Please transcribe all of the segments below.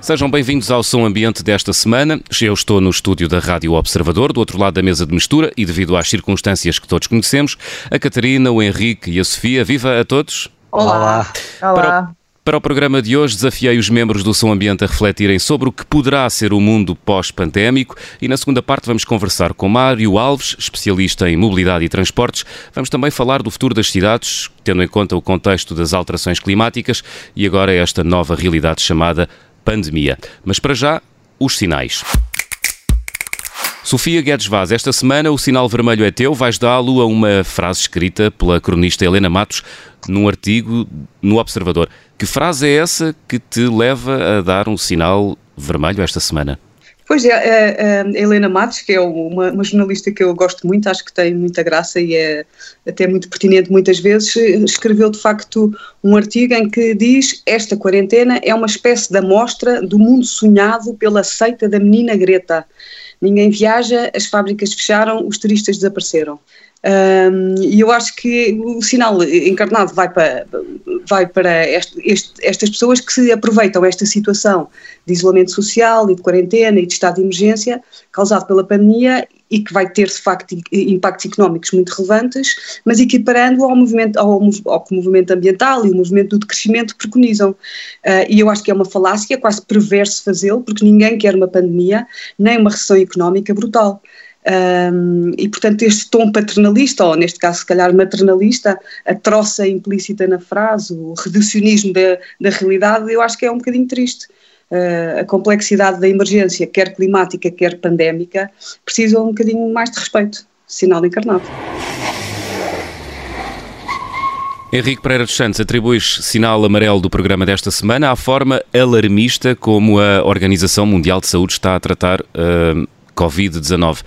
Sejam bem-vindos ao Som Ambiente desta semana. Eu estou no estúdio da Rádio Observador, do outro lado da mesa de mistura, e devido às circunstâncias que todos conhecemos, a Catarina, o Henrique e a Sofia. Viva a todos! Olá! Olá! Para, para o programa de hoje, desafiei os membros do Som Ambiente a refletirem sobre o que poderá ser o mundo pós-pandémico e na segunda parte vamos conversar com Mário Alves, especialista em mobilidade e transportes. Vamos também falar do futuro das cidades, tendo em conta o contexto das alterações climáticas e agora esta nova realidade chamada pandemia. Mas para já, os sinais. Sofia Guedes Vaz, esta semana o sinal vermelho é teu. Vais dá-lo a uma frase escrita pela cronista Helena Matos num artigo no Observador. Que frase é essa que te leva a dar um sinal vermelho esta semana? Pois é, a, a Helena Matos, que é uma, uma, jornalista que eu gosto muito, acho que tem muita graça e é até muito pertinente muitas vezes, escreveu de facto um artigo em que diz esta quarentena é uma espécie de amostra do mundo sonhado pela seita da menina Greta. Ninguém viaja, as fábricas fecharam, os turistas desapareceram. E eu acho que o sinal encarnado vai para, vai para este, este, estas pessoas que se aproveitam esta situação de isolamento social e de quarentena e de estado de emergência causado pela pandemia e que vai ter de facto impactos económicos muito relevantes, mas equiparando ao movimento, ao, ao que o movimento ambiental e o movimento do decrescimento preconizam. Uh, e eu acho que é uma falácia, quase perverso fazê-lo, porque ninguém quer uma pandemia nem uma recessão económica brutal. Um, e, portanto, este tom paternalista, ou neste caso, se calhar maternalista, a troça implícita na frase, o reducionismo da, da realidade, eu acho que é um bocadinho triste. Uh, a complexidade da emergência, quer climática, quer pandémica, precisa um bocadinho mais de respeito. Sinal encarnado. Henrique Pereira dos Santos atribuis sinal amarelo do programa desta semana à forma alarmista como a Organização Mundial de Saúde está a tratar uh, Covid-19.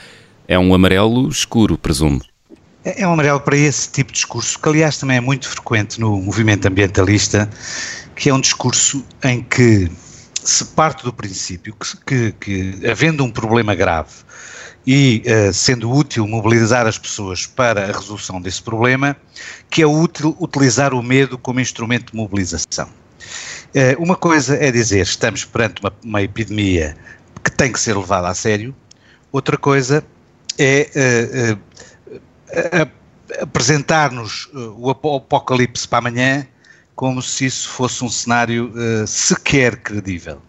É um amarelo escuro, presumo. É um amarelo para esse tipo de discurso, que aliás também é muito frequente no movimento ambientalista, que é um discurso em que se parte do princípio que, que, que havendo um problema grave e uh, sendo útil mobilizar as pessoas para a resolução desse problema, que é útil utilizar o medo como instrumento de mobilização. Uh, uma coisa é dizer estamos perante uma, uma epidemia que tem que ser levada a sério, outra coisa é uh, uh, apresentar-nos o apocalipse para amanhã como se isso fosse um cenário sequer credível.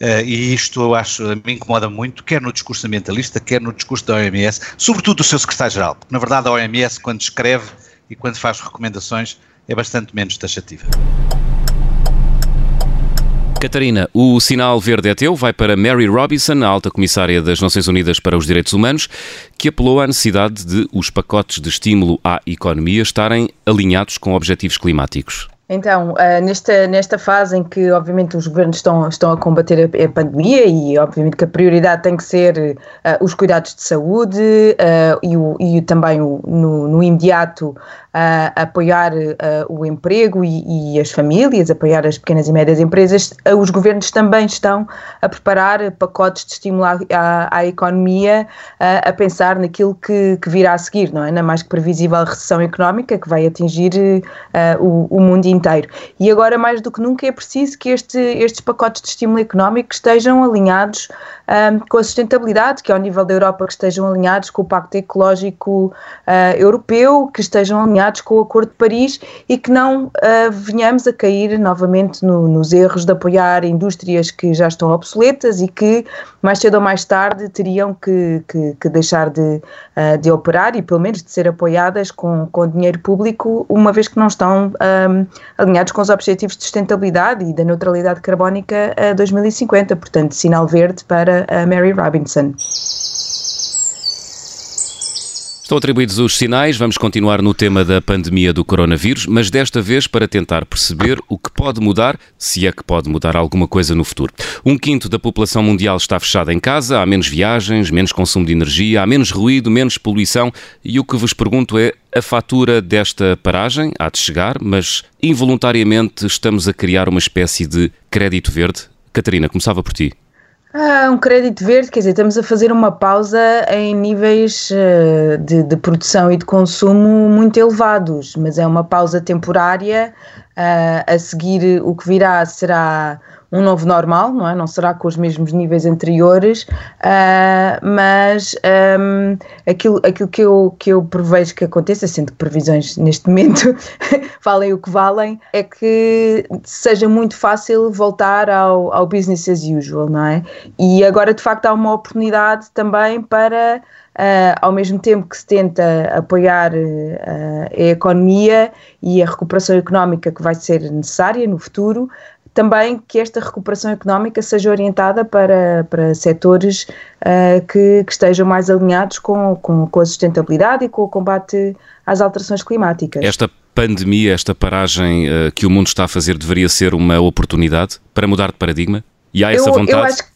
Uh, e isto eu acho, me incomoda muito, quer no discurso ambientalista, quer no discurso da OMS, sobretudo do seu secretário-geral, porque na verdade a OMS, quando escreve e quando faz recomendações, é bastante menos taxativa. Catarina, o sinal verde é teu, vai para Mary Robinson, a alta comissária das Nações Unidas para os Direitos Humanos, que apelou à necessidade de os pacotes de estímulo à economia estarem alinhados com objetivos climáticos. Então, uh, nesta, nesta fase em que, obviamente, os governos estão, estão a combater a, a pandemia e, obviamente, que a prioridade tem que ser uh, os cuidados de saúde uh, e, o, e também o, no, no imediato apoiar o emprego e, e, as famílias, apoiar as pequenas e médias empresas, os governos também estão a preparar pacotes de estímulo à, à economia, a pensar naquilo que, que, virá a seguir, não é? Na mais que previsível recessão económica que vai atingir o, o, mundo inteiro. E agora, mais do que nunca, é preciso que este, estes pacotes de estímulo económico estejam alinhados um, com a sustentabilidade, que ao nível da Europa que estejam alinhados com o Pacto Ecológico Europeu, que estejam alinhados com o Acordo de Paris e que não uh, venhamos a cair novamente no, nos erros de apoiar indústrias que já estão obsoletas e que mais cedo ou mais tarde teriam que, que, que deixar de, uh, de operar e pelo menos de ser apoiadas com, com dinheiro público, uma vez que não estão um, alinhados com os objetivos de sustentabilidade e da neutralidade carbónica a 2050. Portanto, sinal verde para a Mary Robinson. Estão atribuídos os sinais, vamos continuar no tema da pandemia do coronavírus, mas desta vez para tentar perceber o que pode mudar, se é que pode mudar alguma coisa no futuro. Um quinto da população mundial está fechada em casa, há menos viagens, menos consumo de energia, há menos ruído, menos poluição e o que vos pergunto é a fatura desta paragem há de chegar, mas involuntariamente estamos a criar uma espécie de crédito verde. Catarina, começava por ti. Ah, um crédito verde, quer dizer, estamos a fazer uma pausa em níveis uh, de, de, produção e de consumo muito elevados, mas é uma pausa temporária. Uh, a seguir, o que virá será um novo normal, não é? Não será com os mesmos níveis anteriores, uh, mas um, aquilo, aquilo que, eu, que eu prevejo que aconteça, sendo que previsões neste momento valem o que valem, é que seja muito fácil voltar ao, ao business as usual, não é? E agora de facto há uma oportunidade também para Uh, ao mesmo tempo que se tenta apoiar uh, a economia e a recuperação económica que vai ser necessária no futuro, também que esta recuperação económica seja orientada para, para setores uh, que, que, estejam mais alinhados com, com, com, a sustentabilidade e com o combate às alterações climáticas. Esta pandemia, esta paragem uh, que o mundo está a fazer, deveria ser uma oportunidade para mudar de paradigma? E há essa eu, vontade? Eu acho, que,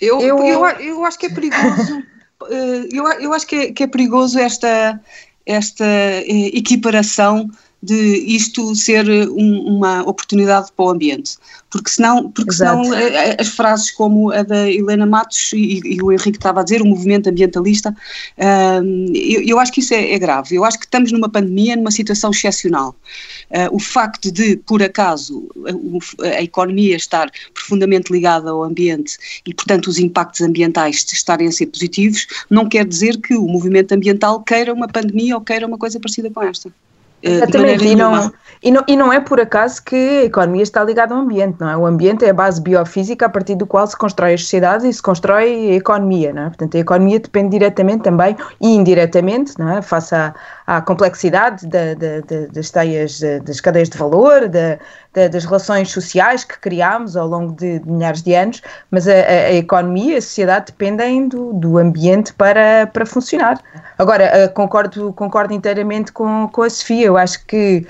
eu, eu, eu, eu acho que é perigoso. Eh, eu, eu acho que é, que é perigoso esta, esta equiparação de isto ser um, uma oportunidade para o ambiente. Porque senão, porque senão eh, eh, as frases como a da Helena Matos e, e o Henrique estava a dizer, o movimento ambientalista, uh, eu, eu, acho que isso é, é, grave. Eu acho que estamos numa pandemia, numa situação excepcional. Uh, o facto de, por acaso, a, a, economia estar profundamente ligada ao ambiente e, portanto, os impactos ambientais estarem a ser positivos, não quer dizer que o movimento ambiental queira uma pandemia ou queira uma coisa parecida com esta. Eh, Exatamente, e não, e, não, e não é por acaso que a economia está ligada ao ambiente, não é? O ambiente é a base biofísica a partir do qual se constrói as sociedades e se constrói a economia, não é? Portanto, a economia depende diretamente também e indiretamente, não é? Face à, à complexidade da, da, da, das teias, das cadeias de valor, da, das relações sociais que criámos ao longo de, de milhares de anos, mas a, a, a, economia e a sociedade dependem do, do ambiente para, para funcionar. Agora, eh, concordo, concordo inteiramente com, com a Sofia, eu acho que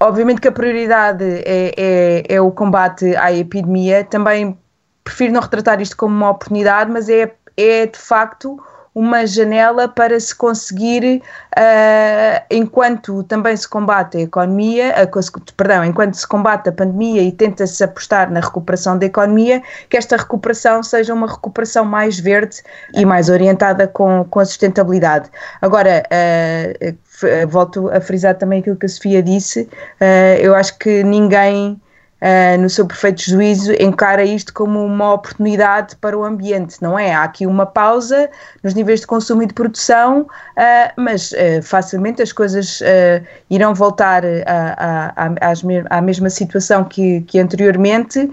obviamente que a prioridade é, é, é o combate à epidemia, também prefiro não retratar isto como uma oportunidade, mas é, é de facto uma janela para se conseguir, uh, enquanto também se combate a economia, uh, perdão, enquanto se combate a pandemia e tenta-se apostar na recuperação da economia, que esta recuperação seja uma recuperação mais verde e mais orientada com, com a sustentabilidade. Agora, uh, volto a frisar também aquilo que a Sofia disse, eu acho que ninguém Uh, no seu perfeito juízo, encara isto como uma oportunidade para o ambiente, não é? Há aqui uma pausa nos níveis de consumo e de produção, uh, mas uh, facilmente as coisas irão voltar a, à mesma situação que, que anteriormente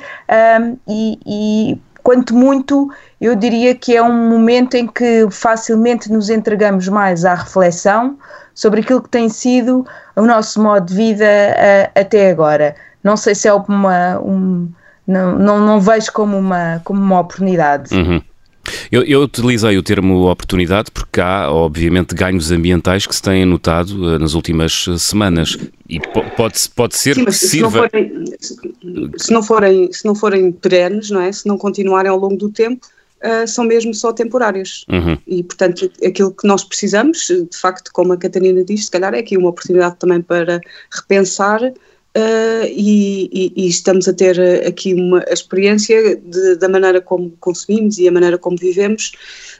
e, e quanto muito, eu diria que é um momento em que facilmente nos entregamos mais à reflexão sobre aquilo que tem sido o nosso modo de vida uh, até agora não sei se é uma. Um, não, não, não vejo como uma, como uma oportunidade. Uhum. Eu, eu, utilizei o termo oportunidade porque há, obviamente, ganhos ambientais que se têm notado uh, nas últimas uh, semanas e pode, pode ser Sim, que se sirva... Não forem, se, não forem, se não forem perenes, não é? Se não continuarem ao longo do tempo, uh, são mesmo só temporários. Uhum. E, portanto, aquilo que nós precisamos, de facto, como a Catarina diz, se calhar é aqui uma oportunidade também para repensar Uh, e, e, e, estamos a ter aqui uma experiência de, da maneira como consumimos e a maneira como vivemos,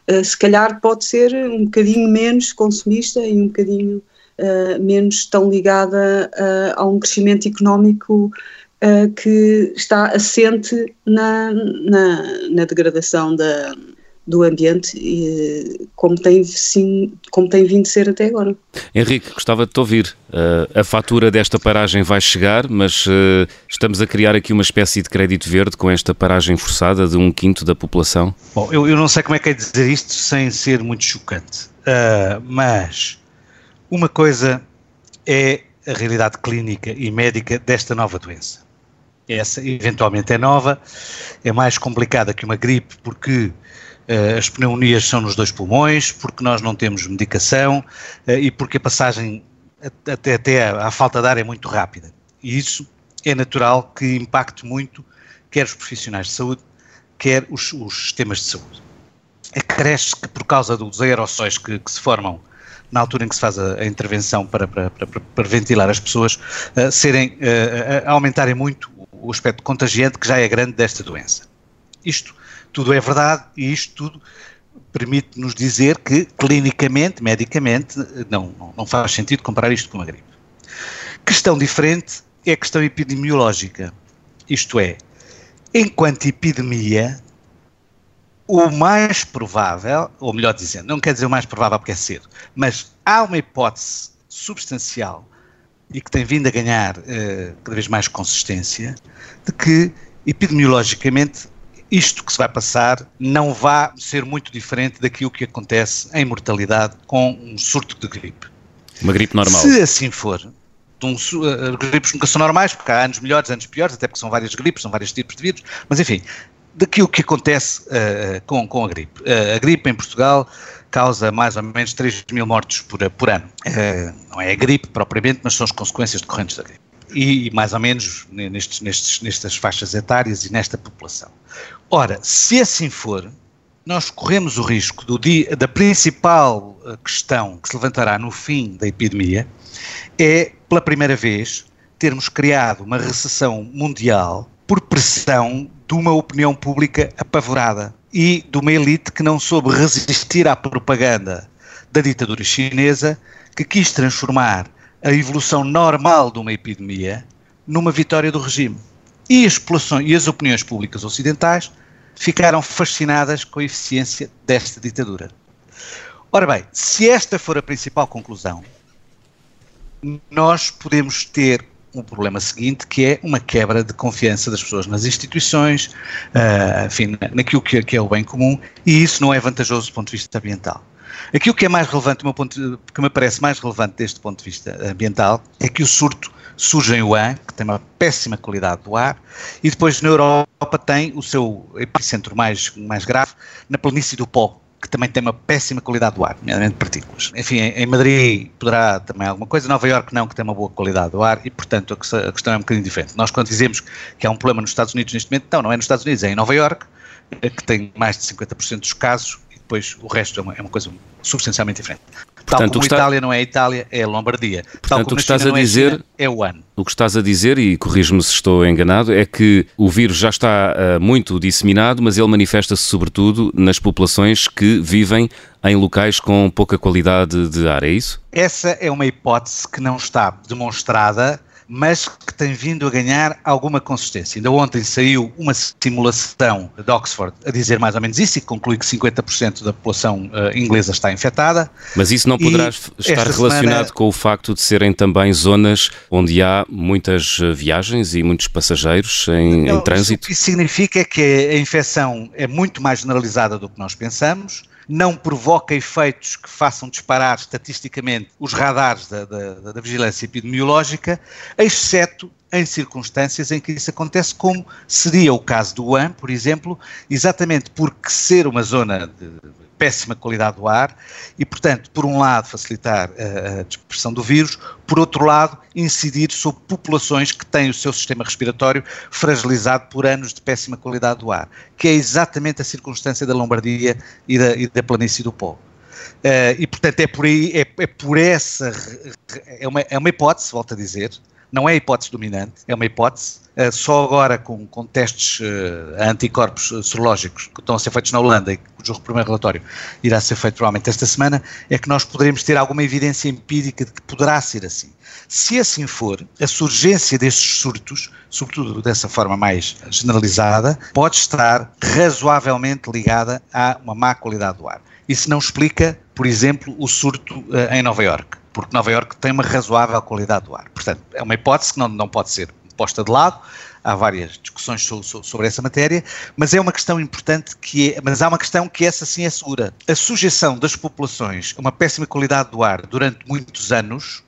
uh, se calhar pode ser um bocadinho menos consumista e um bocadinho uh, menos tão ligada a um crescimento económico que está assente na, na, na degradação da, do ambiente, como tem, sim, como tem vindo a ser até agora. Henrique, gostava de te ouvir. Uh, a fatura desta paragem vai chegar, mas uh, estamos a criar aqui uma espécie de crédito verde com esta paragem forçada de um quinto da população? Bom, eu, eu não sei como é que é dizer isto sem ser muito chocante, uh, mas uma coisa é a realidade clínica e médica desta nova doença. Essa eventualmente é nova, é mais complicada que uma gripe porque uh, as pneumonias são nos dois pulmões, porque nós não temos medicação uh, e porque a passagem até, até à falta de ar é muito rápida. E isso é natural que impacte muito quer os profissionais de saúde, quer os, os sistemas de saúde. Acresce que por causa dos aerossóis que, que se formam na altura em que se faz a, a intervenção para, para, para, para, ventilar as pessoas, uh, serem, uh, aumentarem muito o aspecto contagiante que já é grande desta doença. Isto tudo é verdade e isto tudo permite-nos dizer que, clinicamente, medicamente, não, não faz sentido comparar isto com uma gripe. Questão diferente é a questão epidemiológica. Isto é, enquanto epidemia, o mais provável, ou melhor dizendo, não quer dizer o mais provável porque é cedo, mas há uma hipótese substancial e que tem vindo a ganhar uh, cada vez mais consistência, de que epidemiologicamente isto que se vai passar não vai ser muito diferente daquilo que acontece em mortalidade com um surto de gripe. Uma gripe normal. Se assim for, um, uh, gripes nunca são normais, porque há anos melhores, anos piores, até porque são várias gripes, são vários tipos de vírus, mas enfim, daquilo que acontece uh, com, com a gripe. Uh, a gripe em Portugal causa mais ou menos 3 mil mortos por, por ano. Não é a gripe propriamente, mas são as consequências decorrentes da gripe. E, mais ou menos nestes, nestes, nestas faixas etárias e nesta população. Ora, se assim for, nós corremos o risco dia, da principal questão que se levantará no fim da epidemia é, pela primeira vez, termos criado uma recessão mundial por pressão de uma opinião pública apavorada e de uma elite que não soube resistir à propaganda da ditadura chinesa, que quis transformar a evolução normal de uma epidemia numa vitória do regime. E as, e as opiniões públicas ocidentais ficaram fascinadas com a eficiência desta ditadura. Ora bem, se esta for a principal conclusão, nós podemos ter um problema seguinte, que é uma quebra de confiança das pessoas nas instituições, uh, enfim, naquilo que, que, é o bem comum, e isso não é vantajoso do ponto de vista ambiental. Aquilo que é mais relevante, ponto, que me parece mais relevante deste ponto de vista ambiental, é que o surto surge em Wuhan, que tem uma péssima qualidade do ar, e depois na Europa tem o seu epicentro mais, mais grave na planície do Pó, que também tem uma péssima qualidade do ar, nomeadamente partículas. Enfim, em Madrid poderá também alguma coisa, Nova Iorque não, que tem uma boa qualidade do ar e, portanto, a questão é um bocadinho diferente. Nós, quando dizemos que há um problema nos Estados Unidos neste momento, não, não é nos Estados Unidos, é em Nova Iorque, que tem mais de 50% dos casos e depois o resto é uma, é uma coisa substancialmente diferente. Tal Portanto, como está... Itália não é Itália, é a Lombardia. Portanto, Tal como o que estás China a dizer é, China, é o ano. O que estás a dizer, e corrijo-me se estou enganado, é que o vírus já está uh, muito disseminado, mas ele manifesta-se sobretudo nas populações que vivem em locais com pouca qualidade de ar, é isso? Essa é uma hipótese que não está demonstrada mas que tem vindo a ganhar alguma consistência. Ainda ontem saiu uma simulação de Oxford a dizer mais ou menos isso e conclui que 50% da população uh, inglesa está infectada. Mas isso não poderá estar relacionado semana... com o facto de serem também zonas onde há muitas eh, viagens e muitos passageiros em, não, em trânsito? Isso significa que a infecção é muito mais generalizada do que nós pensamos não provoca efeitos que façam disparar estatisticamente os radares da, da, da vigilância epidemiológica, exceto em circunstâncias em que isso acontece, como seria o caso do Wuhan, por exemplo, exatamente porque ser uma zona de péssima qualidade do ar e, portanto, por um lado facilitar a, dispersão do vírus, por outro lado incidir sobre populações que têm o seu sistema respiratório fragilizado por anos de péssima qualidade do ar, que é exatamente a circunstância da Lombardia e da, e da planície do Pó. Uh, e, portanto, é por aí, é, é por essa, é uma, é uma hipótese, volto a dizer, não é a hipótese dominante, é uma hipótese, só agora com, com testes uh, anticorpos serológicos que estão a ser feitos na Holanda e cujo primeiro relatório irá ser feito provavelmente esta semana, é que nós poderemos ter alguma evidência empírica de que poderá ser assim. Se assim for, a surgência destes surtos, sobretudo dessa forma mais generalizada, pode estar razoavelmente ligada a uma má qualidade do ar. Isso não explica, por exemplo, o surto em Nova Iorque porque Nova Iorque tem uma razoável qualidade do ar. Portanto, é uma hipótese que não, não pode ser posta de lado, há várias discussões sobre essa matéria, mas é uma questão importante que é, mas há uma questão que essa sim é segura. A sujeição das populações a uma péssima qualidade do ar durante muitos anos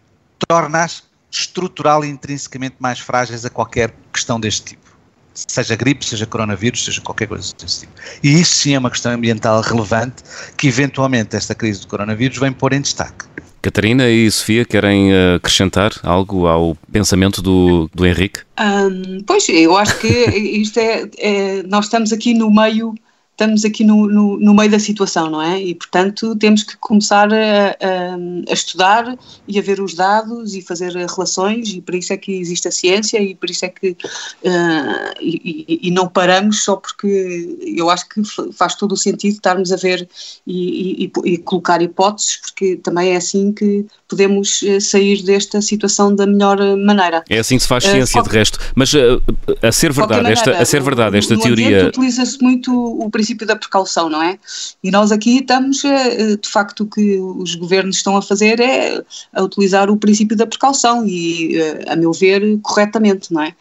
torna-as estrutural e intrinsecamente mais frágeis a qualquer questão deste tipo. seja gripe, seja coronavírus, seja qualquer coisa desse tipo. E isso sim é uma questão ambiental relevante que eventualmente esta crise do coronavírus vem pôr em destaque. Catarina e Sofia querem eh, acrescentar algo ao pensamento do, do Henrique? Um, pois, eu acho que isto é, é, Nós estamos aqui no meio estamos aqui no, no, no, meio da situação, não é? E, portanto, temos que começar a, a, a, estudar e a ver os dados e fazer relações, e por isso é que existe a ciência e por isso é que. Uh, e, e, não paramos só porque eu acho que faz todo o sentido estarmos a ver e, e, e colocar hipóteses, porque também é assim que podemos eh, sair desta situação da melhor maneira. É assim que se faz eh, ciência, uh, de resto. Mas uh, a ser verdade, maneira, esta, a ser verdade, esta teoria. Utiliza-se muito o princípio da precaução, não é? E nós aqui estamos, de facto, o que os governos estão a fazer é a utilizar o princípio da precaução e, a meu ver, corretamente, não é?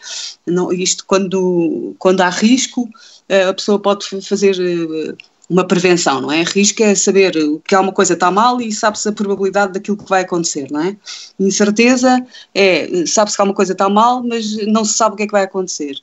Isto quando, quando há risco, a pessoa pode fazer uma prevenção, não é? Risco é saber que há uma coisa está mal e sabe-se a probabilidade daquilo que vai acontecer, não é? Incerteza é, sabe-se que há uma coisa está mal, mas não se sabe o que é que vai acontecer.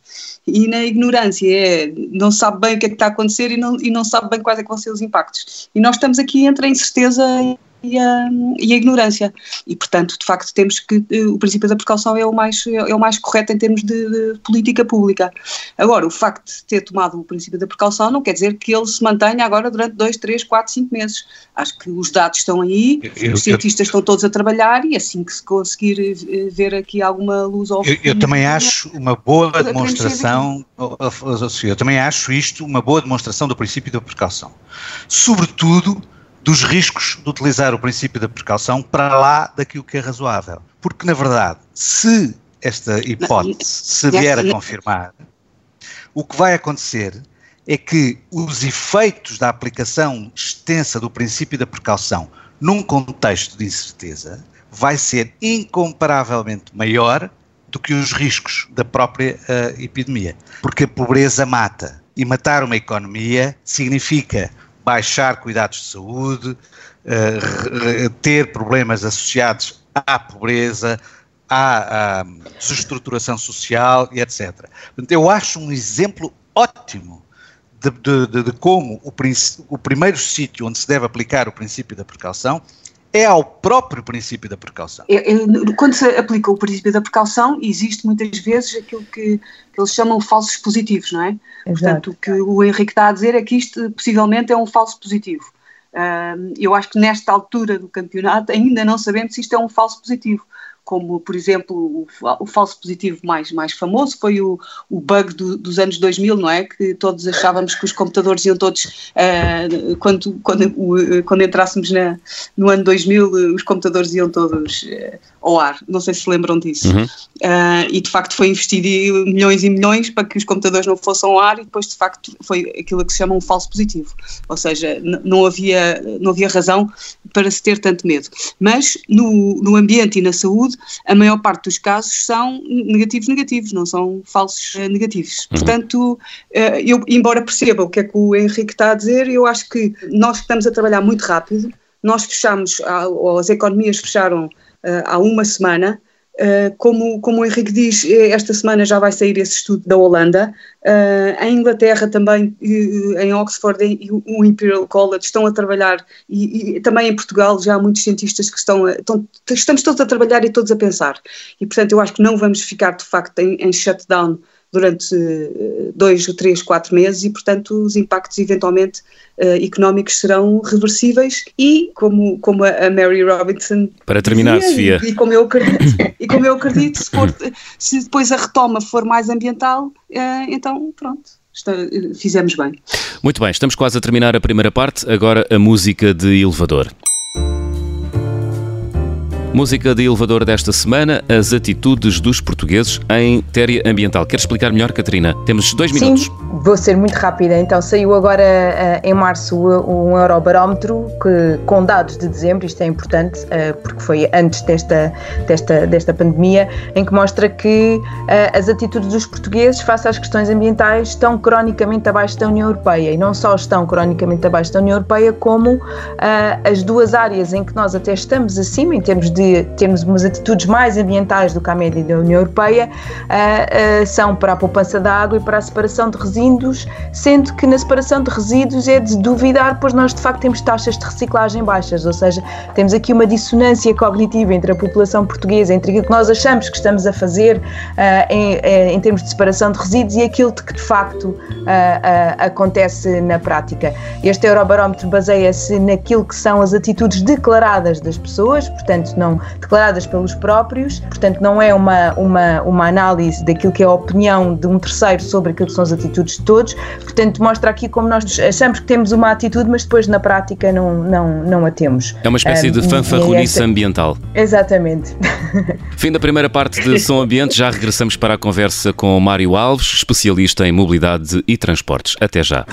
E na ignorância é, não se sabe bem o que é que está a acontecer e não, e não sabe bem quais é que vão ser os impactos. E nós estamos aqui entre a incerteza e a, e a, ignorância. E, portanto, de facto, temos que. Eh, o princípio da precaução é o mais, é o mais correto em termos de, de, política pública. Agora, o facto de ter tomado o princípio da precaução não quer dizer que ele se mantenha agora durante dois, três, quatro, cinco meses. Acho que os dados estão aí, eu, os cientistas eu, estão todos a trabalhar e assim que se conseguir eh, ver aqui alguma luz ao Eu, eu também acho uma boa demonstração. Eu também acho isto uma boa demonstração do princípio da precaução. Sobretudo dos riscos de utilizar o princípio da precaução para lá daquilo que é razoável. Porque, na verdade, se esta hipótese se vier a confirmar, o que vai acontecer é que os efeitos da aplicação extensa do princípio da precaução num contexto de incerteza vai ser incomparavelmente maior do que os riscos da própria uh, epidemia. Porque a pobreza mata. E matar uma economia significa baixar cuidados de saúde, uh, ter problemas associados à pobreza, à, desestruturação social e etc. Eu acho um exemplo ótimo de, de, de como o, o primeiro sítio onde se deve aplicar o princípio da precaução é ao próprio princípio da precaução. Quando se aplica o princípio da precaução, existe muitas vezes aquilo que, que eles chamam falsos positivos, não é? Exato. Portanto, o que o Henrique está a dizer é que isto possivelmente é um falso positivo. eu acho que nesta altura do campeonato ainda não sabemos se isto é um falso positivo como por exemplo o, o, falso positivo mais, mais famoso foi o, o bug do, dos anos 2000, não é? Que todos achávamos que os computadores iam todos, uh, quando, quando, quando entrássemos na, no ano 2000, os computadores iam todos uh, ao ar, não sei se lembram disso. Uhum. Uh, e de facto foi investido milhões e milhões para que os computadores não fossem ao ar e depois de facto foi aquilo que se chama um falso positivo, ou seja, não havia, não havia razão para se ter tanto medo. Mas no, no ambiente e na saúde, a maior parte dos casos são negativos negativos, não são falsos uh, negativos. Uhum. Portanto, uh, eu, embora perceba o que é que o Henrique está a dizer, eu acho que nós estamos a trabalhar muito rápido, nós fechamos, ou as economias fecharam há uma semana, Uh, como, como o Henrique diz, esta semana já vai sair esse estudo da Holanda. Em Inglaterra também, em Oxford e o Imperial College estão a trabalhar, e, e, também em Portugal já há muitos cientistas que estão, a, estão, estamos todos a trabalhar e todos a pensar. E portanto eu acho que não vamos ficar de facto em, em shutdown durante eh, dois, três, quatro meses e, portanto, os impactos eventualmente uh, económicos serão reversíveis e, como, como a Mary Robinson para terminar, dizia, Sofia, e, e, como eu acredito, e como eu acredito, se, for, se depois a retoma for mais ambiental, uh, então pronto. Está, fizemos bem. Muito bem, estamos quase a terminar a primeira parte, agora a música de elevador. Música de elevador desta semana, as atitudes dos portugueses em matéria ambiental. Quer explicar melhor, Catarina? Temos dois minutos. Sim, vou ser muito rápida. Então, saiu agora eh, em março um Eurobarómetro que, com dados de dezembro, isto é importante eh, porque foi antes desta, desta, desta pandemia, em que mostra que eh, as atitudes dos portugueses face às questões ambientais estão cronicamente abaixo da União Europeia. E não só estão cronicamente abaixo da União Europeia, como as duas áreas em que nós até estamos acima em termos de de termos umas atitudes mais ambientais do que a média da União Europeia, uh, uh, são para a poupança da água e para a separação de resíduos, sendo que na separação de resíduos é de duvidar, pois nós de facto temos taxas de reciclagem baixas, ou seja, temos aqui uma dissonância cognitiva entre a população portuguesa, entre aquilo que nós achamos que estamos a fazer em, em, termos de separação de resíduos e aquilo que de facto acontece na prática. Este Eurobarómetro baseia-se naquilo que são as atitudes declaradas das pessoas, portanto, não declaradas pelos próprios, portanto, não é uma, uma, uma análise daquilo que é a opinião de um terceiro sobre aquilo que são as atitudes de todos, portanto, mostra aqui como nós achamos que temos uma atitude, mas depois na prática não, não, não a temos. É uma espécie um, de fanfarronice esta... ambiental. Exatamente. Fim da primeira parte de Som Ambiente, já regressamos para a conversa com Mário Alves, especialista em mobilidade e transportes. Até já.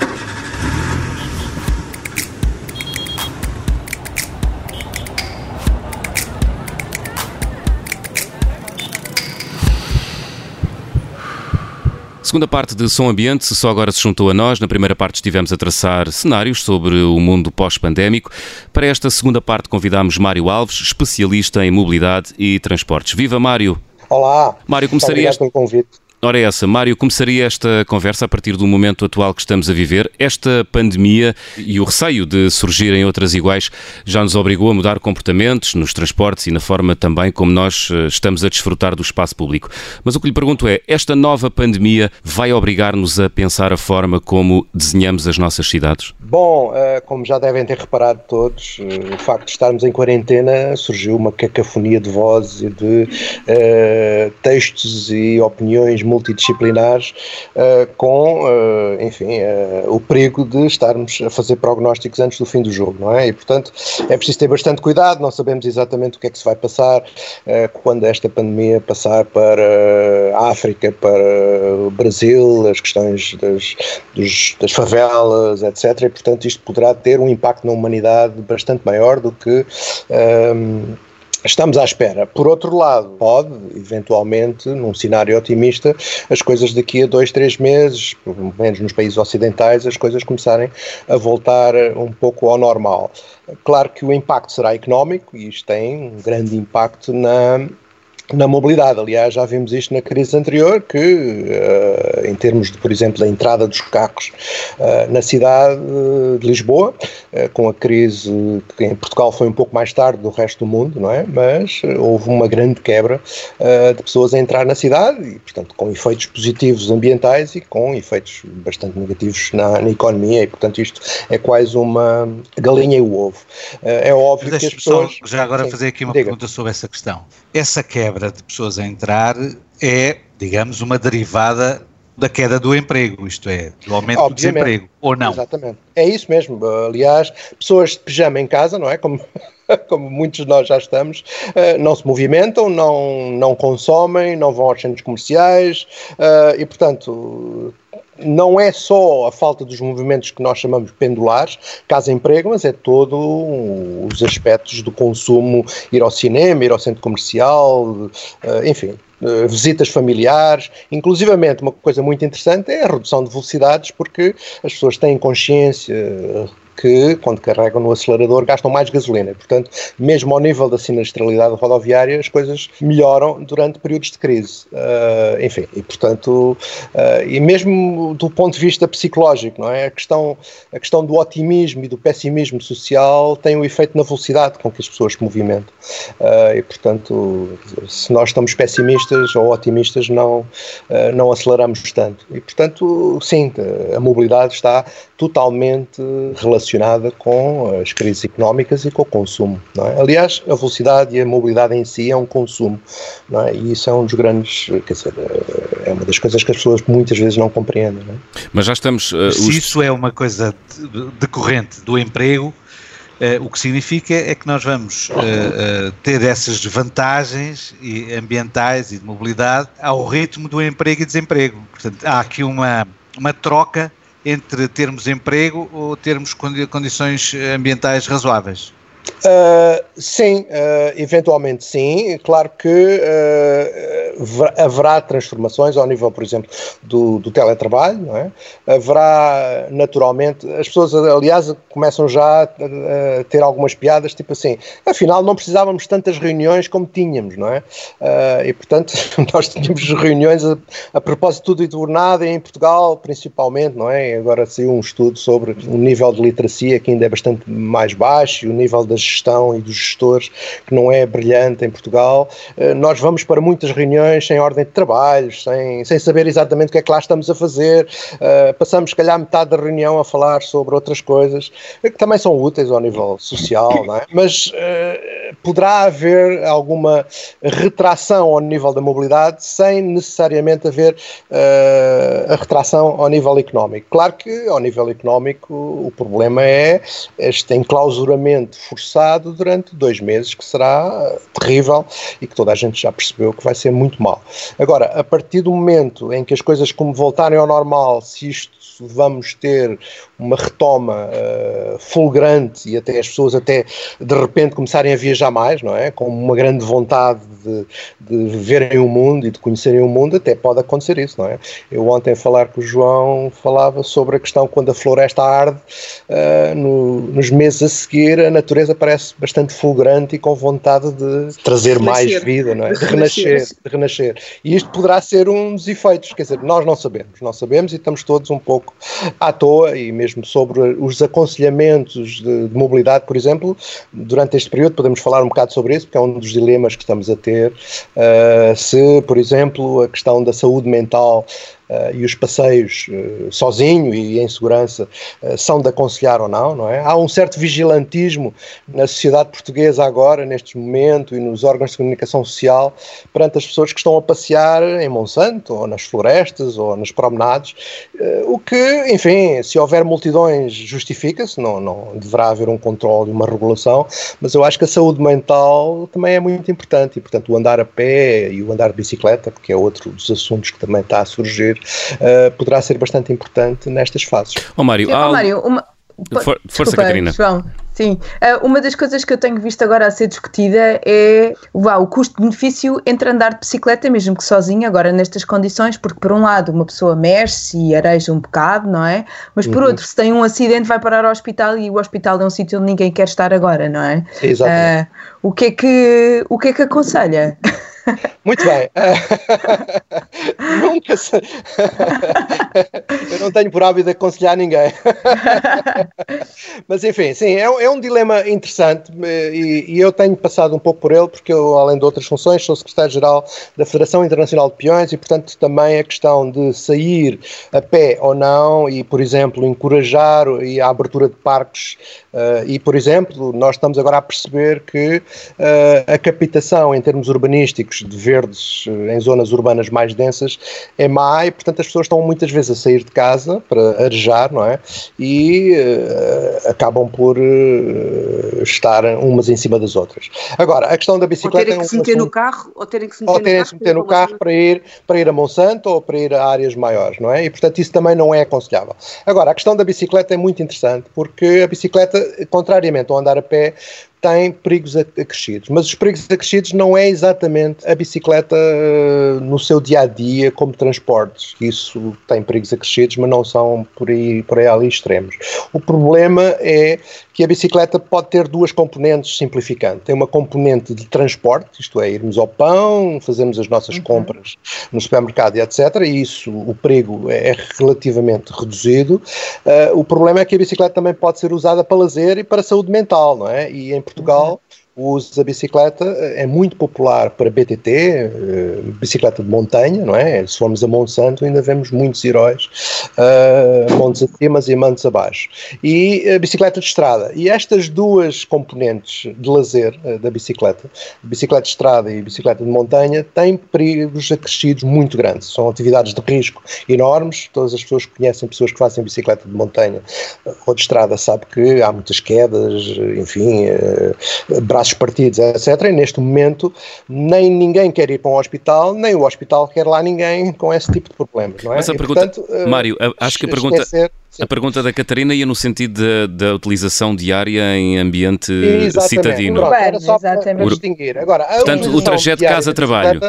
Segunda parte de Som Ambiente, só agora se juntou a nós. Na primeira parte estivemos a traçar cenários sobre o mundo pós-pandémico. Para esta segunda parte convidamos Mário Alves, especialista em mobilidade e transportes. Viva Mário! Olá! Mário, começaria... Convite. Ora é essa, Mário, começaria esta conversa a partir do momento atual que estamos a viver. Esta pandemia e o receio de surgirem outras iguais já nos obrigou a mudar comportamentos nos transportes e na forma também como nós eh, estamos a desfrutar do espaço público. Mas o que lhe pergunto é, esta nova pandemia vai obrigar-nos a pensar a forma como desenhamos as nossas cidades? Bom, eh, como já devem ter reparado todos, eh, o facto de estarmos em quarentena surgiu uma cacofonia de vozes e de uh, textos e opiniões multidisciplinares uh, com, uh, enfim, uh, o perigo de estarmos a fazer prognósticos antes do fim do jogo, não é? E, portanto, é preciso ter bastante cuidado, não sabemos exatamente o que é que se vai passar quando esta pandemia passar para a África, para o Brasil, as questões das, dos, das favelas, etc. E, portanto, isto poderá ter um impacto na humanidade bastante maior do que Estamos à espera. Por outro lado, pode, eventualmente, num cenário otimista, as coisas daqui a dois, três meses, pelo menos nos países ocidentais, as coisas começarem a voltar um pouco ao normal. Claro que o impacto será económico e isto tem um grande impacto na na mobilidade. Aliás, já vimos isto na crise anterior, que uh, em termos de, por exemplo, da entrada dos carros uh, na cidade de Lisboa, uh, com a crise que em Portugal foi um pouco mais tarde do resto do mundo, não é? Mas houve uma grande quebra de pessoas a entrar na cidade e, portanto, com efeitos positivos ambientais e com efeitos bastante negativos na, na economia e, portanto, isto é quase uma galinha e o ovo. é óbvio que as pessoas... já agora Sim, fazer aqui uma diga. pergunta sobre essa questão. Essa quebra de pessoas a entrar é, digamos, uma derivada da queda do emprego, isto é, do aumento Obviamente, do desemprego, ou não? Exatamente. É isso mesmo. Aliás, pessoas de pijama em casa, não é? Como, como muitos de nós já estamos, eh, não se movimentam, não, não consomem, não vão aos centros comerciais eh, e, portanto, não é só a falta dos movimentos que nós chamamos pendulares, casa-emprego, mas é todo os aspectos do consumo, ir ao cinema, ir ao centro comercial, eh, enfim, visitas familiares, inclusivamente uma coisa muito interessante é a redução de velocidades, porque as pessoas têm consciência que, quando carregam no acelerador, gastam mais gasolina. Portanto, mesmo ao nível da sinistralidade rodoviária, as coisas melhoram durante períodos de crise. Uh, enfim, e portanto, uh, e mesmo do ponto de vista psicológico, não é? A questão, a questão do otimismo e do pessimismo social tem um efeito na velocidade com que as pessoas se movimentam. Uh, e portanto, se nós estamos pessimistas ou otimistas, não, não aceleramos tanto. E portanto, sim, a mobilidade está totalmente relacionada relacionada com as crises económicas e com o consumo. É? Aliás, a velocidade e a mobilidade em si é um consumo, é? e isso é um dos grandes, quer dizer, é uma das coisas que as pessoas muitas vezes não compreendem. Não é? Mas já estamos. Uh, Se os... isso é uma coisa decorrente do emprego, Uh, o que significa é que nós vamos uh, uh, ter essas vantagens ambientais e de mobilidade ao ritmo do emprego e desemprego. Portanto, há aqui uma, uma troca entre termos emprego ou termos condições ambientais razoáveis. Uh, sim, uh, eventualmente sim. Claro que uh, haverá transformações ao nível, por exemplo, do, do teletrabalho, não é? Haverá, naturalmente, as pessoas, aliás, começam já a, ter algumas piadas, tipo assim, afinal não precisávamos tantas reuniões como tínhamos, não é? e, portanto, nós tínhamos reuniões a, a propósito de tudo e de nada, em Portugal, principalmente, não é? Agora saiu um estudo sobre o nível de literacia que ainda é bastante mais baixo e o nível das gestão e dos gestores, que não é brilhante em Portugal. Eh, nós vamos para muitas reuniões sem ordem de trabalhos, sem, sem saber exatamente o que é que lá estamos a fazer. Eh, passamos, se calhar, metade da reunião a falar sobre outras coisas, que também são úteis ao nível social, não é? Mas poderá haver alguma retração ao nível da mobilidade sem necessariamente haver uh, a retração ao nível económico. Claro que, ao nível económico, o problema é este enclausuramento forçado durante dois meses, que será terrível e que toda a gente já percebeu que vai ser muito mal. Agora, a partir do momento em que as coisas como voltarem ao normal, se isto vamos ter uma retoma uh, fulgurante e até as pessoas até de repente começarem a viajar mais, não é? Com uma grande vontade de, de verem o mundo e de conhecerem o mundo, até pode acontecer isso, não é? Eu ontem a falar com o João falava sobre a questão quando a floresta arde, uh, no, nos meses a seguir a natureza parece bastante fulgurante e com vontade de trazer renascer. mais vida, não é? De renascer, de renascer. E isto poderá ser um dos efeitos, quer dizer, nós não sabemos, não sabemos e estamos todos um pouco à toa e mesmo sobre os aconselhamentos de, de, mobilidade, por exemplo, durante este período podemos falar um bocado sobre isso, porque é um dos dilemas que estamos a ter. Uh, se, por exemplo, a questão da saúde mental uh, e os passeios uh, sozinho e em segurança uh, são de aconselhar ou não, não é? Há um certo vigilantismo na sociedade portuguesa agora, neste momento, e nos órgãos de comunicação social, perante as pessoas que estão a passear em Monsanto, ou nas florestas, ou nas promenades, o que, enfim, se houver multidões, justifica-se, não, não deverá haver um controle uma regulação, mas eu acho que a saúde mental também é muito importante, e portanto o andar a pé e o andar de bicicleta, porque é outro dos assuntos que também está a surgir, uh, poderá ser bastante importante nestas fases. Ó oh, Mário, há... oh, Mário uma... For, força, Desculpa, Catarina. João. Sim, uh, uma das coisas que eu tenho visto agora a ser discutida é uau, o custo-benefício entre andar de bicicleta, mesmo que sozinho, agora nestas condições, porque por um lado uma pessoa mexe e areja um bocado, não é? Mas por uhum. outro, se tem um acidente, vai parar ao hospital e o hospital é um sítio onde ninguém quer estar agora, não é? Exatamente. Uh, o, que é que, o que é que aconselha? Muito bem. Nunca se... Eu não tenho por hábito aconselhar ninguém. Mas enfim, sim, é, é um dilema interessante eh, e, e, eu tenho passado um pouco por ele, porque eu, além de outras funções, sou secretário-geral da Federação Internacional de Peões e, portanto, também a questão de sair a pé ou não e, por exemplo, encorajar a abertura de parques Uh, e, por exemplo, nós estamos agora a perceber que uh, a captação em termos urbanísticos de verdes uh, em zonas urbanas mais densas é má e, portanto, as pessoas estão muitas vezes a sair de casa para arejar, não é? E acabam por estar umas em cima das outras. Agora, a questão da bicicleta. Ou terem que é um se meter assunto, no carro, ou terem que se meter, no, carro, se meter no carro para ir, para ir a Monsanto ou para ir a áreas maiores, não é? E, portanto, isso também não é aconselhável. Agora, a questão da bicicleta é muito interessante porque a bicicleta contrariamente ao andar a pé, tem perigos acrescidos. Mas os perigos acrescidos não é exatamente a bicicleta eh, no seu dia a dia como transportes. Isso tem perigos acrescidos, mas não são por aí, por aí ali extremos. O problema é que a bicicleta pode ter duas componentes simplificando. Tem uma componente de transporte, isto é, irmos ao pão, fazermos as nossas uhum. compras no supermercado e etc. E isso, o perigo é relativamente reduzido. Uh, o problema é que a bicicleta também pode ser usada para lazer e para saúde mental, não é? E em Portugal o uso da bicicleta é muito popular para BTT, eh, bicicleta de montanha, não é? Se formos a Monsanto ainda vemos muitos heróis, uh, montes acima e montes abaixo. E a bicicleta de estrada. E estas duas componentes de lazer uh, da bicicleta, bicicleta de estrada e bicicleta de montanha, têm perigos acrescidos muito grandes. São atividades de risco enormes. Todas as pessoas que conhecem pessoas que fazem bicicleta de montanha ou de estrada sabem que há muitas quedas, enfim, braços partidos, etc. E neste momento nem ninguém quer ir para um hospital, nem o hospital quer lá ninguém com esse tipo de problemas, não é? Mas a e, pergunta, portanto, Mário, acho que a pergunta, esquecer, a pergunta da Catarina ia no sentido da utilização diária em ambiente exatamente, citadino. Pronto, era só para distinguir. Agora, Portanto, o trajeto casa-trabalho.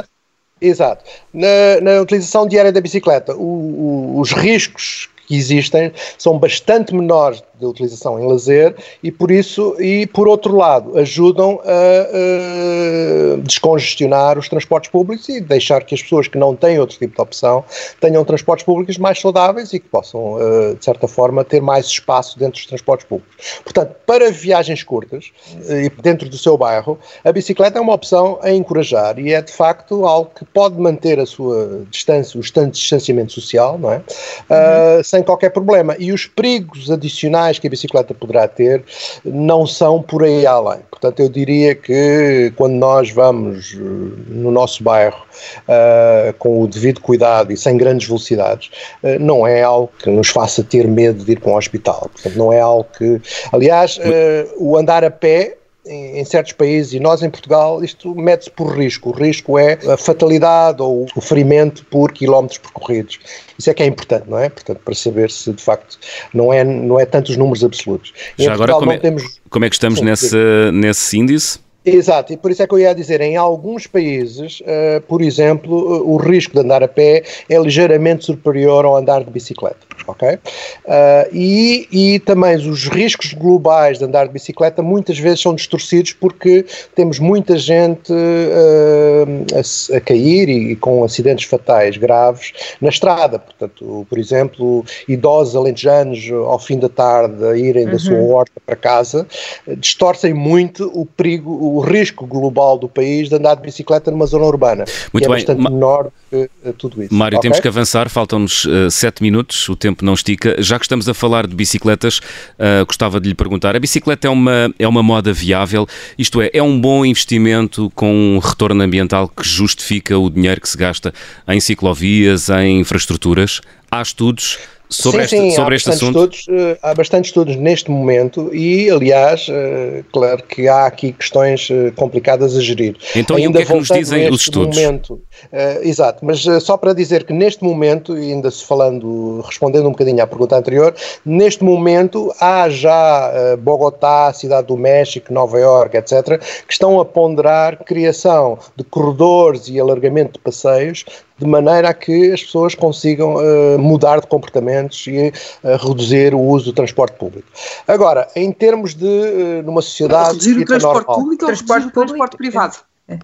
Exato. Na, na, utilização diária da bicicleta, o, o, os riscos que existem são bastante menores de utilização em lazer e por isso, e por outro lado, ajudam a, a, descongestionar os transportes públicos e deixar que as pessoas que não têm outro tipo de opção tenham transportes públicos mais saudáveis e que possam, eh, de certa forma, ter mais espaço dentro dos transportes públicos. Portanto, para viagens curtas e dentro do seu bairro, a bicicleta é uma opção a encorajar e é de facto algo que pode manter a sua distância, o distanciamento social, não é? Uhum. Uh, sem qualquer problema. E os perigos adicionais que a bicicleta poderá ter não são por aí além. Portanto, eu diria que quando nós vamos eh, no nosso bairro uh, com o devido cuidado e sem grandes velocidades, uh, não é algo que nos faça ter medo de ir para um hospital. Portanto, não é algo que. Aliás, uh, o andar a pé em, certos países e nós em Portugal, isto mete-se por risco. O risco é a fatalidade ou o ferimento por quilómetros percorridos. Isso é que é importante, não é? Portanto, para saber se de facto não é, não é tanto os números absolutos. E Já agora, como é, temos... como é que estamos Sim, nesse, nesse índice? Exato, e por isso é que eu ia dizer, em alguns países, uh, por exemplo, uh, o risco de andar a pé é ligeiramente superior ao andar de bicicleta, ok? Uh, e, e também os riscos globais de andar de bicicleta muitas vezes são distorcidos porque temos muita gente a, a, cair e, e, com acidentes fatais graves na estrada, portanto, por exemplo, idosos alentejanos ao fim da tarde a irem uhum. da sua uhum. horta para casa, distorcem muito o perigo, o risco global do país de andar de bicicleta numa zona urbana, Muito que é bem. bastante Ma menor que uh, tudo isso. Mário, okay? temos que avançar, faltam-nos uh, sete minutos, o tempo não estica. Já que estamos a falar de bicicletas, uh, gostava de lhe perguntar, a bicicleta é uma, é uma moda viável, isto é, é um bom investimento com um retorno ambiental que justifica o dinheiro que se gasta em ciclovias, em infraestruturas? Há estudos sobre, sim, este, sim, sobre este assunto? Estudos, uh, há bastante estudos neste momento e, aliás, uh, claro que há aqui questões uh, complicadas a gerir. Então, ainda e o que é que nos dizem os estudos? Momento, exato, mas só para dizer que neste momento, e ainda se falando, respondendo um bocadinho à pergunta anterior, neste momento há já Bogotá, Cidade do México, Nova Iorque, etc., que estão a ponderar criação de corredores e alargamento de passeios de maneira a que as pessoas consigam uh, mudar de comportamentos e uh, reduzir o uso do transporte público. Agora, em termos de uh, numa sociedade reduzir o transporte normal, público ou transporte, o transporte privado?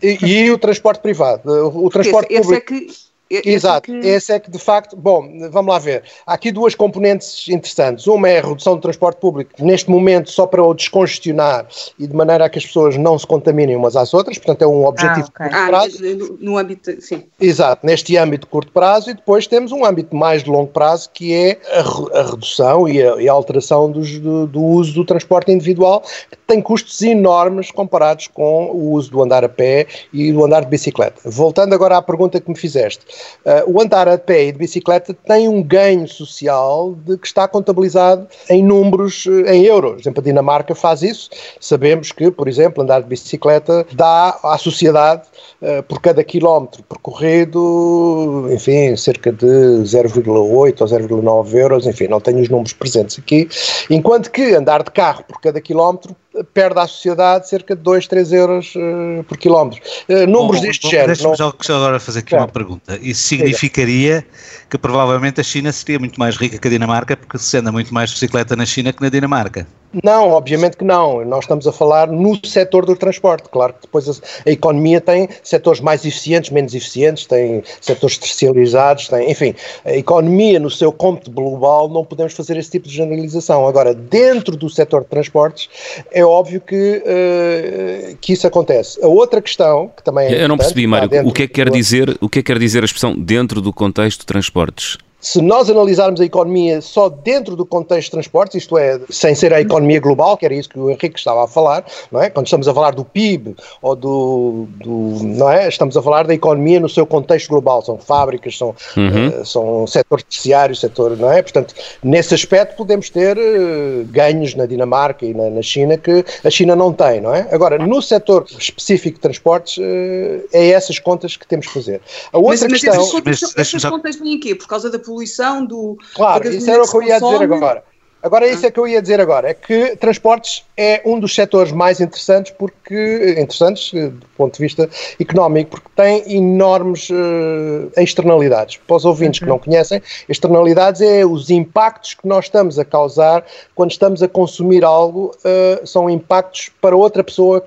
E, e, o transporte privado. O transporte esse, público. Esse é que Exato, esse é, que... esse é que de facto, bom, vamos lá ver. Há aqui duas componentes interessantes. Uma é a redução do transporte público, neste momento só para o descongestionar e de maneira a que as pessoas não se contaminem umas às outras, portanto é um objetivo ah, okay. de curto prazo. Ah, no, no, âmbito, sim. Exato, neste âmbito de curto prazo e depois temos um âmbito mais de longo prazo que é a, a redução e a, e a alteração dos, do, do, uso do transporte individual, que tem custos enormes comparados com o uso do andar a pé e do andar de bicicleta. Voltando agora à pergunta que me fizeste. Uh, o andar a pé e de bicicleta tem um ganho social de que está contabilizado em números, eh, em euros. Por exemplo, a Dinamarca faz isso. Sabemos que, por exemplo, andar de bicicleta dá à sociedade, uh, por cada quilómetro percorrido, enfim, cerca de 0,8 ou 0,9 euros, enfim, não tenho os números presentes aqui, enquanto que andar de carro por cada quilómetro perde à sociedade cerca de 2, 3 euros uh, por quilómetro. Uh, números bom, deste bom, género. Deixa-me não... já agora fazer aqui uma pergunta. Isso significaria que provavelmente a China seria muito mais rica que a Dinamarca, porque se anda muito mais bicicleta na China que na Dinamarca. Não, obviamente que não. Nós estamos a falar no setor do transporte. Claro que depois a, a economia tem setores mais eficientes, menos eficientes, tem setores terciarizados, tem, enfim, a economia no seu cômputo global não podemos fazer esse tipo de generalização. Agora, dentro do setor de transportes, é óbvio que, uh, que isso acontece. A outra questão, que também é Eu não percebi, Mário, o que é que quer dizer, o que é que quer dizer a expressão dentro do contexto de transportes? Se nós analisarmos a economia só dentro do contexto de transportes, isto é, sem ser a economia global, que era isso que o Henrique estava a falar, não é? Quando estamos a falar do PIB ou do, do não é? Estamos a falar da economia no seu contexto global, são fábricas, são, uhum. uh, são setor terciário, setor, não é? Portanto, nesse aspecto podemos ter uh, ganhos na Dinamarca e na, na, China que a China não tem, não é? Agora, no setor específico de transportes, uh, é essas contas que temos que fazer. A outra mas, questão... Mas essas contas, essas contas vêm aqui Por causa da poluição, do. Claro, isso era o que eu ia dizer agora. Agora, é isso é que eu ia dizer agora, é que transportes é um dos setores mais interessantes, porque interessantes eh, do ponto de vista económico, porque tem enormes uh, externalidades. Para os ouvintes uhum. que não conhecem, externalidades é os impactos que nós estamos a causar quando estamos a consumir algo, uh, são impactos para outra pessoa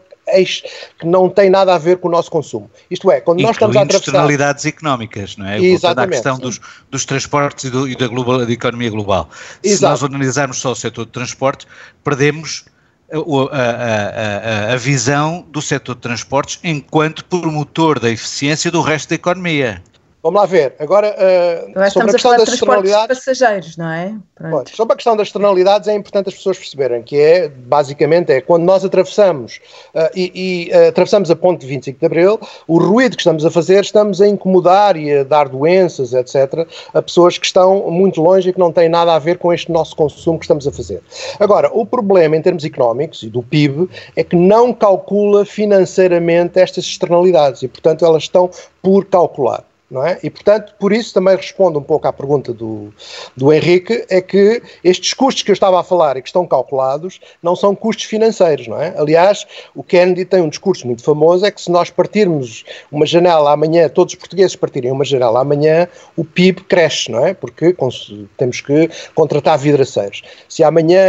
que não tem nada a ver com o nosso consumo. Isto é, quando nós estamos a atravessar... externalidades económicas, não é? Exatamente. a questão dos, dos, transportes e, do, e da, global, da, economia global. Exato. Se nós analisarmos só o setor de transporte, perdemos a, a, a, a, visão do setor de transportes enquanto promotor da eficiência do resto da economia. Vamos lá ver. Agora, uh, sobre a questão das externalidades. passageiros, não é? sobre a questão das externalidades é importante as pessoas perceberem que é, basicamente, é quando nós atravessamos uh, e, e uh, atravessamos a ponte de 25 de Abril, o ruído que estamos a fazer, estamos a incomodar e a dar doenças, etc., a pessoas que estão muito longe e que não têm nada a ver com este nosso consumo que estamos a fazer. Agora, o problema em termos económicos e do PIB é que não calcula financeiramente estas externalidades e, portanto, elas estão por calcular não é? E, portanto, por isso também respondo um pouco à pergunta do, do Henrique, é que estes custos que eu estava a falar e que estão calculados não são custos financeiros, não é? Aliás, o Kennedy tem um discurso muito famoso, é que se nós partirmos uma janela amanhã, todos os portugueses partirem uma janela amanhã, o PIB cresce, não é? Porque temos que contratar vidraceiros. Se amanhã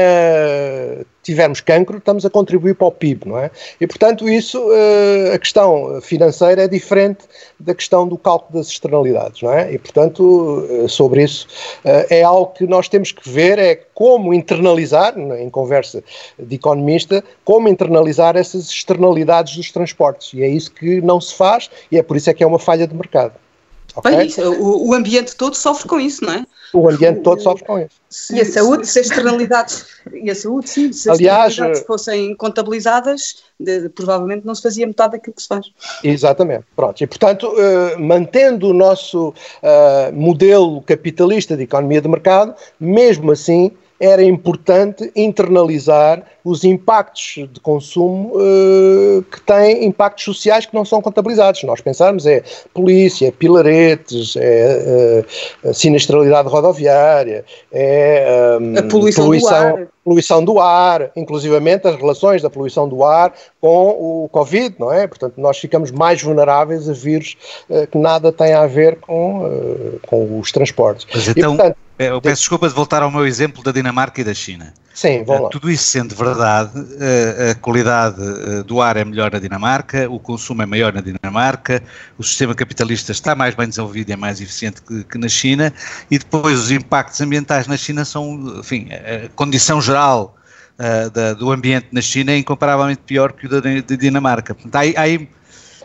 tivermos cancro, estamos a contribuir para o PIB, não é? E, portanto, isso, uh, a questão financeira é diferente da questão do cálculo das externalidades, não é? E, portanto, uh, sobre isso, uh, é algo que nós temos que ver, é como internalizar, em conversa de economista, como internalizar essas externalidades dos transportes. E é isso que não se faz e é por isso é que é uma falha de mercado. Okay? Bem, o, o ambiente todo sofre com isso, não é? O ambiente todo sofre com isso. E a saúde? Se, se as externalidades, e a saúde, sim, se as Aliás, externalidades fossem contabilizadas, de, provavelmente não se fazia metade daquilo que se faz. Exatamente, pronto. E, portanto, uh, mantendo o nosso uh, modelo capitalista de economia de mercado, mesmo assim, era importante internalizar os impactos de consumo uh, que têm impactos sociais que não são contabilizados. Se nós pensarmos é polícia, é pilaretes, é uh, sinistralidade rodoviária, é um, a poluição, poluição, do ar. poluição do ar, inclusivamente as relações da poluição do ar com o Covid, não é? Portanto, nós ficamos mais vulneráveis a vírus uh, que nada tem a ver com, com os transportes. Mas então, e, portanto, eu peço desculpa de voltar ao meu exemplo da Dinamarca e da China. Sim, vamos lá. Tudo isso sendo verdade, a qualidade eh, do ar é melhor na Dinamarca, o consumo é maior na Dinamarca, o sistema capitalista está mais bem desenvolvido e é mais eficiente que, que na China, e depois os impactos ambientais na China são, enfim, a condição geral uh, da, do ambiente na China é incomparavelmente pior que o da, da Dinamarca. Portanto, há, há aí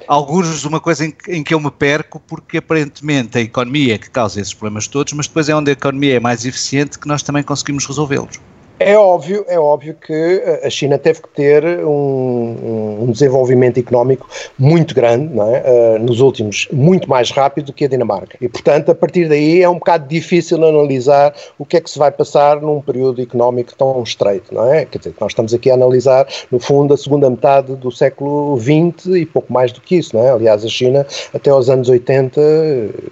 alguns uma coisa em em que eu me perco, porque aparentemente a economia é que causa esses problemas todos, mas depois é onde a economia é mais eficiente que nós também conseguimos resolvê-los. É óbvio, é óbvio que eh, a China teve que ter um, um desenvolvimento económico muito grande, é? uh, nos últimos, muito mais rápido do que a Dinamarca. E, portanto, a partir daí é um bocado difícil analisar o que é que se vai passar num período económico tão estreito, não é? Quer dizer, nós estamos aqui a analisar, no fundo, a segunda metade do século XX e pouco mais do que isso, não é? Aliás, a China, até aos anos 80,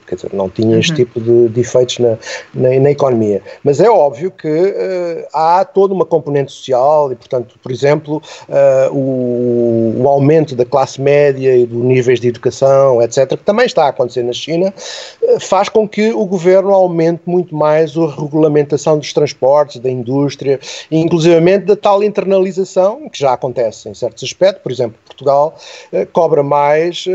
quer dizer, não tinha este uhum. tipo de, de efeitos na, na, na, economia. Mas é óbvio que uh, há há toda uma componente social e, portanto, por exemplo, uh, o, o, aumento da classe média e dos níveis de educação, etc., que também está a acontecer na China, uh, faz com que o governo aumente muito mais a regulamentação dos transportes, da indústria e, inclusivamente, da tal internalização, que já acontece em certos aspectos, por exemplo, Portugal uh, cobra mais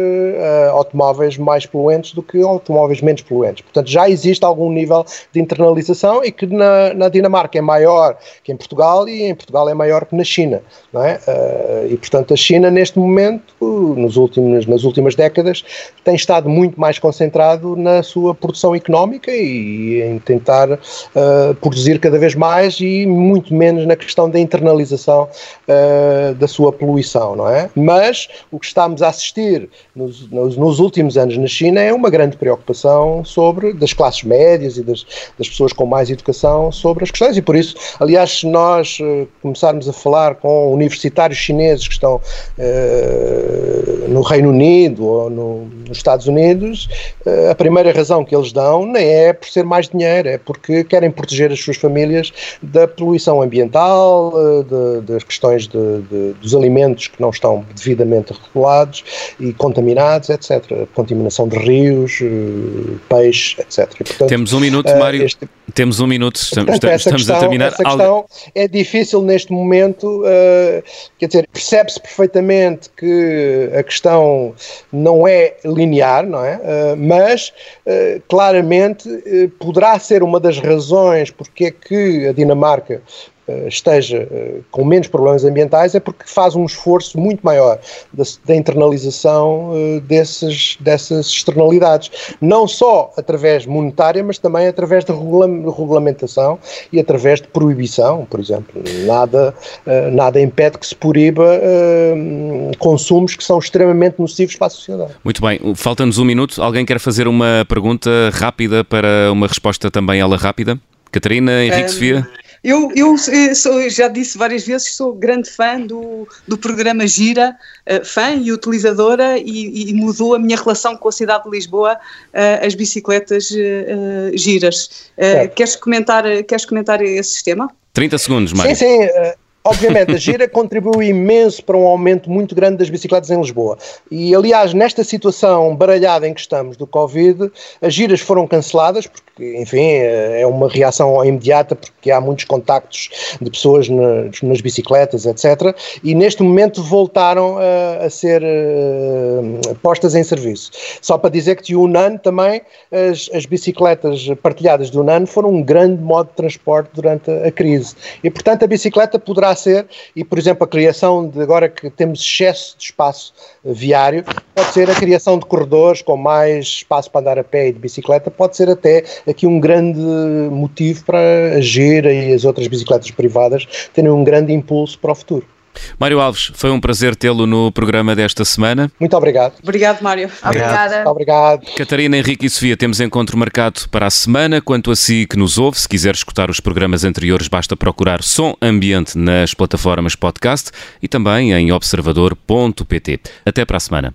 automóveis mais poluentes do que automóveis menos poluentes. Portanto, já existe algum nível de internalização e que na, na Dinamarca é maior que em Portugal e em Portugal é maior que na China, não é? Uh, e portanto a China neste momento, nos últimos, nas últimas décadas, tem estado muito mais concentrado na sua produção económica e em tentar uh, produzir cada vez mais e muito menos na questão da internalização uh, da sua poluição, não é? Mas o que estamos a assistir nos, nos, nos, últimos anos na China é uma grande preocupação sobre das classes médias e das, das pessoas com mais educação sobre as questões e por isso, aliás, se nós uh, começarmos a falar com universitários chineses que estão no Reino Unido ou no, nos Estados Unidos, a primeira razão que eles dão nem é por ser mais dinheiro, é porque querem proteger as suas famílias da poluição ambiental, de, das questões de, de, dos alimentos que não estão devidamente regulados e contaminados, etc. Contaminação de rios, eh, peixes, etc. Portanto, Temos um minuto, Mário. Este, Temos um minuto, estamos, portanto, estamos questão, a terminar. Essa questão é difícil neste momento, uh, quer dizer, percebe-se perfeitamente que a questão não é linear, não é? Uh, mas uh, claramente poderá ser uma das razões porque é que a Dinamarca esteja eh, com menos problemas ambientais é porque faz um esforço muito maior da, da internalização eh, desses, dessas externalidades, não só através monetária, mas também através de regulamentação e através de proibição, por exemplo. Nada, nada impede que se proíba consumos que são extremamente nocivos para a sociedade. Muito bem, falta-nos um minuto. Alguém quer fazer uma pergunta rápida para uma resposta também ela rápida? Catarina, Henrique, um... Sofia? Eu, eu sou, já disse várias vezes, sou grande fã do, do programa Gira, uh, fã e utilizadora, e, e, mudou a minha relação com a cidade de Lisboa, uh, as bicicletas uh, giras. queres, comentar, queres comentar esse sistema? 30 segundos, Mário. Sim, sim. Obviamente, a gira contribuiu imenso para um aumento muito grande das bicicletas em Lisboa. E, aliás, nesta situação baralhada em que estamos do Covid, as giras foram canceladas, porque, enfim, é uma reação imediata, porque há muitos contactos de pessoas nas, nas bicicletas, etc. E, neste momento, voltaram a, a ser uh, postas em serviço. Só para dizer que de Unan também, as, as bicicletas partilhadas de Unan foram um grande modo de transporte durante a crise. E, portanto, a bicicleta poderá a ser, e por exemplo a criação de agora que temos excesso de espaço viário, pode ser a criação de corredores com mais espaço para andar a pé e de bicicleta, pode ser até aqui um grande motivo para a Gira e as outras bicicletas privadas terem um grande impulso para o futuro. Mário Alves, foi um prazer tê-lo no programa desta semana. Muito obrigado. Obrigado, Mário. Obrigada. Obrigado. Catarina, Henrique e Sofia, temos encontro marcado para a semana. Quanto a si que nos ouve, se quiser escutar os programas anteriores, basta procurar Som Ambiente nas plataformas podcast e também em observador.pt. Até para a semana.